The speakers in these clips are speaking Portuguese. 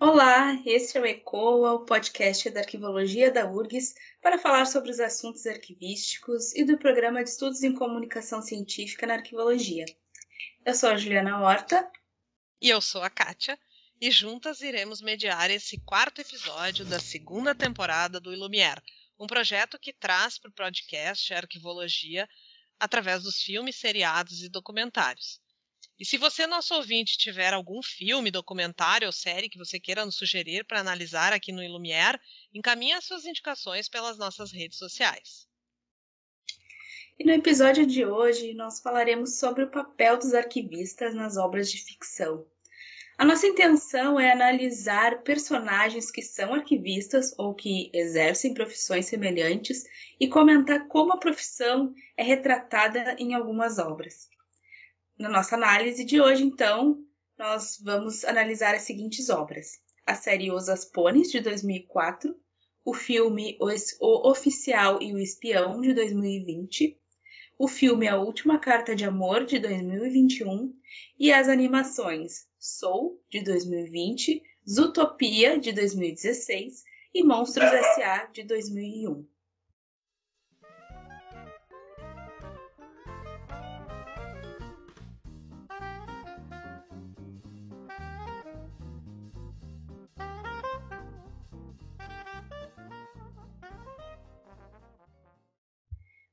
Olá, este é o ECOA, o podcast da Arquivologia da URGS, para falar sobre os assuntos arquivísticos e do Programa de Estudos em Comunicação Científica na Arquivologia. Eu sou a Juliana Horta. E eu sou a Kátia, e juntas iremos mediar esse quarto episódio da segunda temporada do Ilumier, um projeto que traz para o podcast a arquivologia através dos filmes, seriados e documentários. E se você, nosso ouvinte, tiver algum filme, documentário ou série que você queira nos sugerir para analisar aqui no Ilumier, encaminhe as suas indicações pelas nossas redes sociais. E no episódio de hoje nós falaremos sobre o papel dos arquivistas nas obras de ficção. A nossa intenção é analisar personagens que são arquivistas ou que exercem profissões semelhantes e comentar como a profissão é retratada em algumas obras. Na nossa análise de hoje, então, nós vamos analisar as seguintes obras: a série Os Aspones, de 2004, o filme O Oficial e o Espião, de 2020, o filme A Última Carta de Amor, de 2021, e as animações Soul, de 2020, Zootopia, de 2016 e Monstros S.A., de 2001.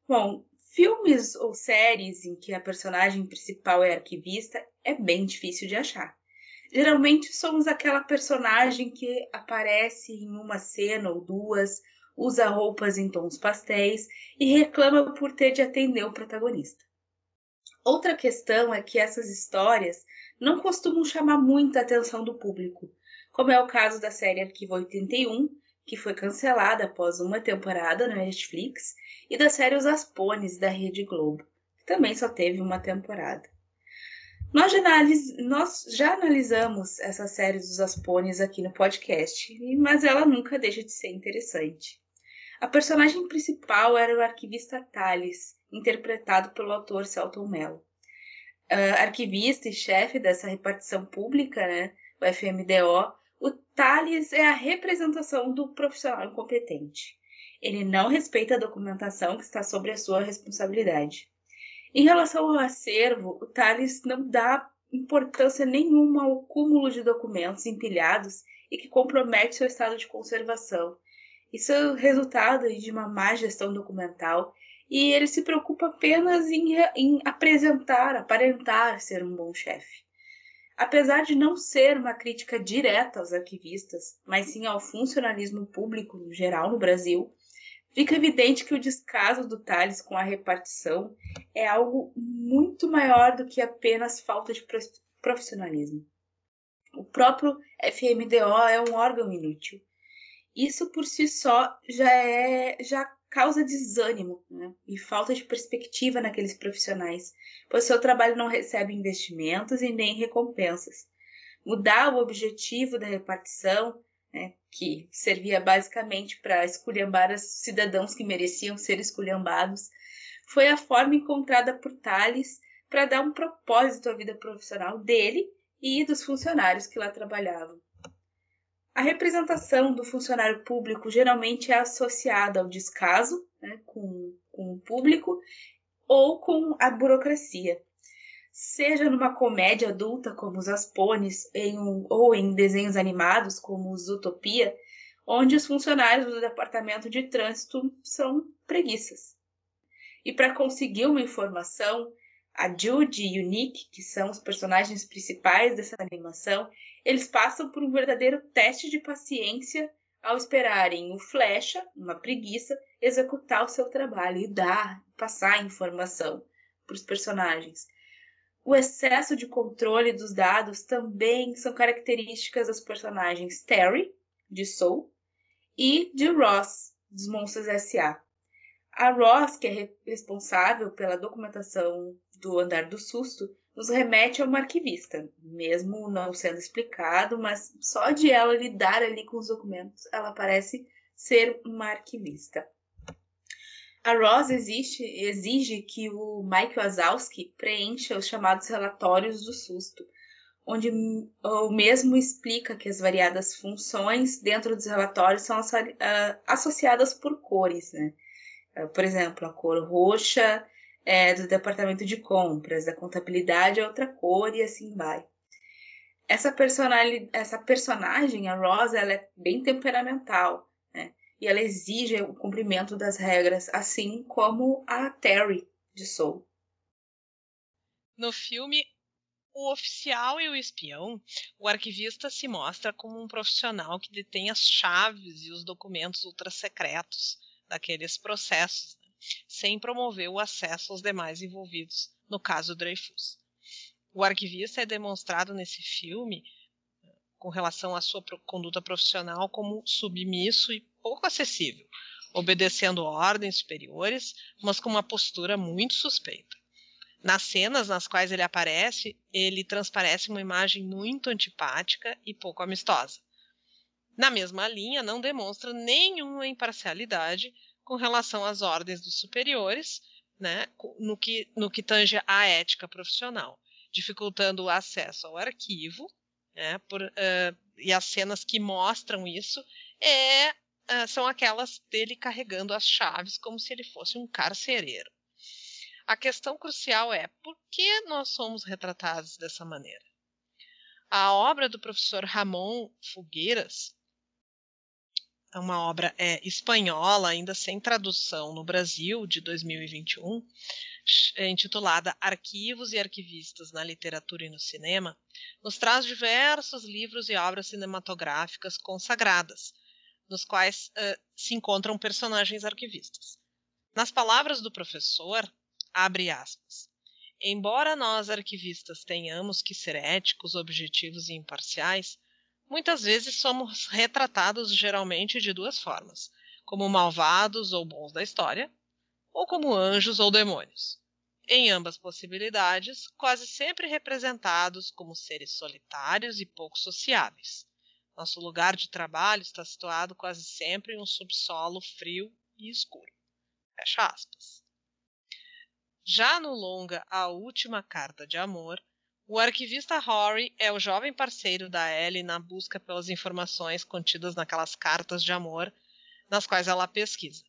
Bom, filmes ou séries em que a personagem principal é arquivista é bem difícil de achar. Geralmente somos aquela personagem que aparece em uma cena ou duas, usa roupas em tons pastéis e reclama por ter de atender o protagonista. Outra questão é que essas histórias não costumam chamar muita atenção do público, como é o caso da série Arquivo 81, que foi cancelada após uma temporada na Netflix, e da série Os Aspones, da Rede Globo, que também só teve uma temporada. Nós já, analis... Nós já analisamos essa série dos Aspones aqui no podcast, mas ela nunca deixa de ser interessante. A personagem principal era o arquivista Thales, interpretado pelo autor Celton Mello. Uh, arquivista e chefe dessa repartição pública, né, o FMDO, o Thales é a representação do profissional incompetente. Ele não respeita a documentação que está sobre a sua responsabilidade. Em relação ao acervo, o Thales não dá importância nenhuma ao cúmulo de documentos empilhados e que compromete seu estado de conservação. Isso é o resultado de uma má gestão documental e ele se preocupa apenas em, em apresentar, aparentar ser um bom chefe. Apesar de não ser uma crítica direta aos arquivistas, mas sim ao funcionalismo público no geral no Brasil, fica evidente que o descaso do Tales com a repartição é algo muito maior do que apenas falta de profissionalismo. O próprio FMDO é um órgão inútil. Isso por si só já é já causa desânimo né? e falta de perspectiva naqueles profissionais, pois seu trabalho não recebe investimentos e nem recompensas. Mudar o objetivo da repartição, né, que servia basicamente para esculhambar os cidadãos que mereciam ser esculhambados, foi a forma encontrada por Tales para dar um propósito à vida profissional dele e dos funcionários que lá trabalhavam. A representação do funcionário público geralmente é associada ao descaso né, com, com o público ou com a burocracia. Seja numa comédia adulta como os Aspones em um, ou em desenhos animados como os Utopia, onde os funcionários do departamento de trânsito são preguiças. E para conseguir uma informação, a Jude e o Nick, que são os personagens principais dessa animação, eles passam por um verdadeiro teste de paciência ao esperarem o Flecha, uma preguiça, executar o seu trabalho e dar, passar informação para os personagens. O excesso de controle dos dados também são características dos personagens Terry, de Soul, e de Ross, dos Monstros S.A. A Ross, que é responsável pela documentação do Andar do Susto, nos remete a uma arquivista, mesmo não sendo explicado, mas só de ela lidar ali com os documentos, ela parece ser uma arquivista. A Ross existe, exige que o Mike Wazowski preencha os chamados relatórios do susto, onde o mesmo explica que as variadas funções dentro dos relatórios são associadas por cores, né? Por exemplo, a cor roxa é do departamento de compras, da contabilidade é outra cor e assim vai. Essa, essa personagem, a Rosa, ela é bem temperamental, né? E ela exige o cumprimento das regras, assim como a Terry de Soul. No filme, o oficial e o espião, o arquivista se mostra como um profissional que detém as chaves e os documentos ultrasecretos daqueles processos, né? sem promover o acesso aos demais envolvidos, no caso Dreyfus. O arquivista é demonstrado nesse filme, com relação à sua conduta profissional, como submisso e pouco acessível, obedecendo ordens superiores, mas com uma postura muito suspeita. Nas cenas nas quais ele aparece, ele transparece uma imagem muito antipática e pouco amistosa. Na mesma linha, não demonstra nenhuma imparcialidade com relação às ordens dos superiores, né, no, que, no que tange à ética profissional, dificultando o acesso ao arquivo, né, por, uh, e as cenas que mostram isso é, uh, são aquelas dele carregando as chaves como se ele fosse um carcereiro. A questão crucial é por que nós somos retratados dessa maneira? A obra do professor Ramon Fogueiras, uma obra é, espanhola, ainda sem tradução no Brasil, de 2021, é intitulada Arquivos e Arquivistas na Literatura e no Cinema, nos traz diversos livros e obras cinematográficas consagradas, nos quais uh, se encontram personagens arquivistas. Nas palavras do professor, Abre aspas. Embora nós arquivistas tenhamos que ser éticos, objetivos e imparciais, muitas vezes somos retratados geralmente de duas formas: como malvados ou bons da história, ou como anjos ou demônios. Em ambas possibilidades, quase sempre representados como seres solitários e pouco sociáveis. Nosso lugar de trabalho está situado quase sempre em um subsolo frio e escuro. Fecha aspas. Já no longa A Última Carta de Amor, o arquivista Rory é o jovem parceiro da Ellie na busca pelas informações contidas naquelas cartas de amor nas quais ela pesquisa.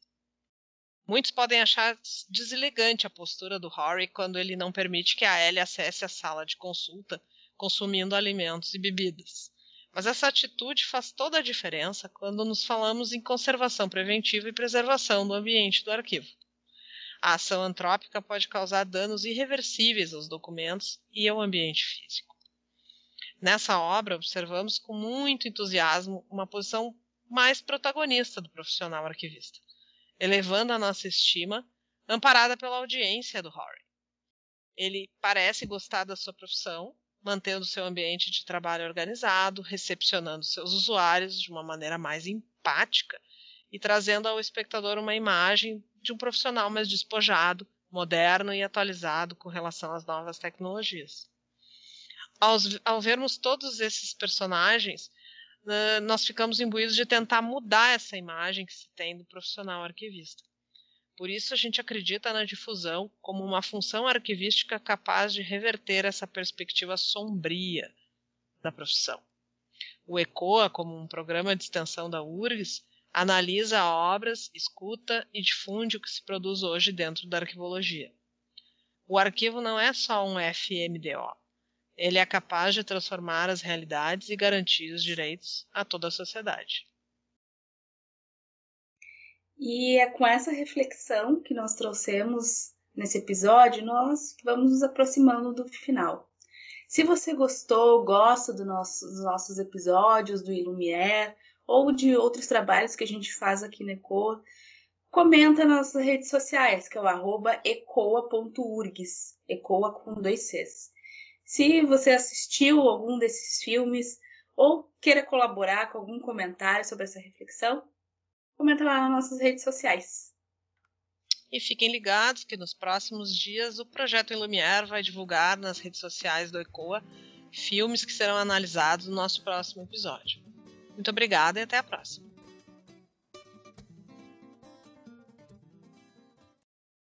Muitos podem achar deselegante a postura do Rory quando ele não permite que a Ellie acesse a sala de consulta consumindo alimentos e bebidas. Mas essa atitude faz toda a diferença quando nos falamos em conservação preventiva e preservação do ambiente do arquivo. A ação antrópica pode causar danos irreversíveis aos documentos e ao ambiente físico. Nessa obra, observamos com muito entusiasmo uma posição mais protagonista do profissional arquivista, elevando a nossa estima, amparada pela audiência do Rory. Ele parece gostar da sua profissão, mantendo seu ambiente de trabalho organizado, recepcionando seus usuários de uma maneira mais empática e trazendo ao espectador uma imagem de um profissional mais despojado, moderno e atualizado com relação às novas tecnologias. Ao, ao vermos todos esses personagens, uh, nós ficamos imbuídos de tentar mudar essa imagem que se tem do profissional arquivista. Por isso, a gente acredita na difusão como uma função arquivística capaz de reverter essa perspectiva sombria da profissão. O ECOA, como um programa de extensão da URGS, analisa obras, escuta e difunde o que se produz hoje dentro da arquivologia. O arquivo não é só um FMDO. Ele é capaz de transformar as realidades e garantir os direitos a toda a sociedade. E é com essa reflexão que nós trouxemos nesse episódio, nós vamos nos aproximando do final. Se você gostou, gosta do nosso, dos nossos episódios do Ilumier ou de outros trabalhos que a gente faz aqui no ECOA, comenta nas nossas redes sociais, que é o arroba ecoa.urgs, ecoa com dois Cs. Se você assistiu algum desses filmes ou queira colaborar com algum comentário sobre essa reflexão, comenta lá nas nossas redes sociais. E fiquem ligados que nos próximos dias o Projeto Ilumiar vai divulgar nas redes sociais do ECOA filmes que serão analisados no nosso próximo episódio. Muito obrigada e até a próxima.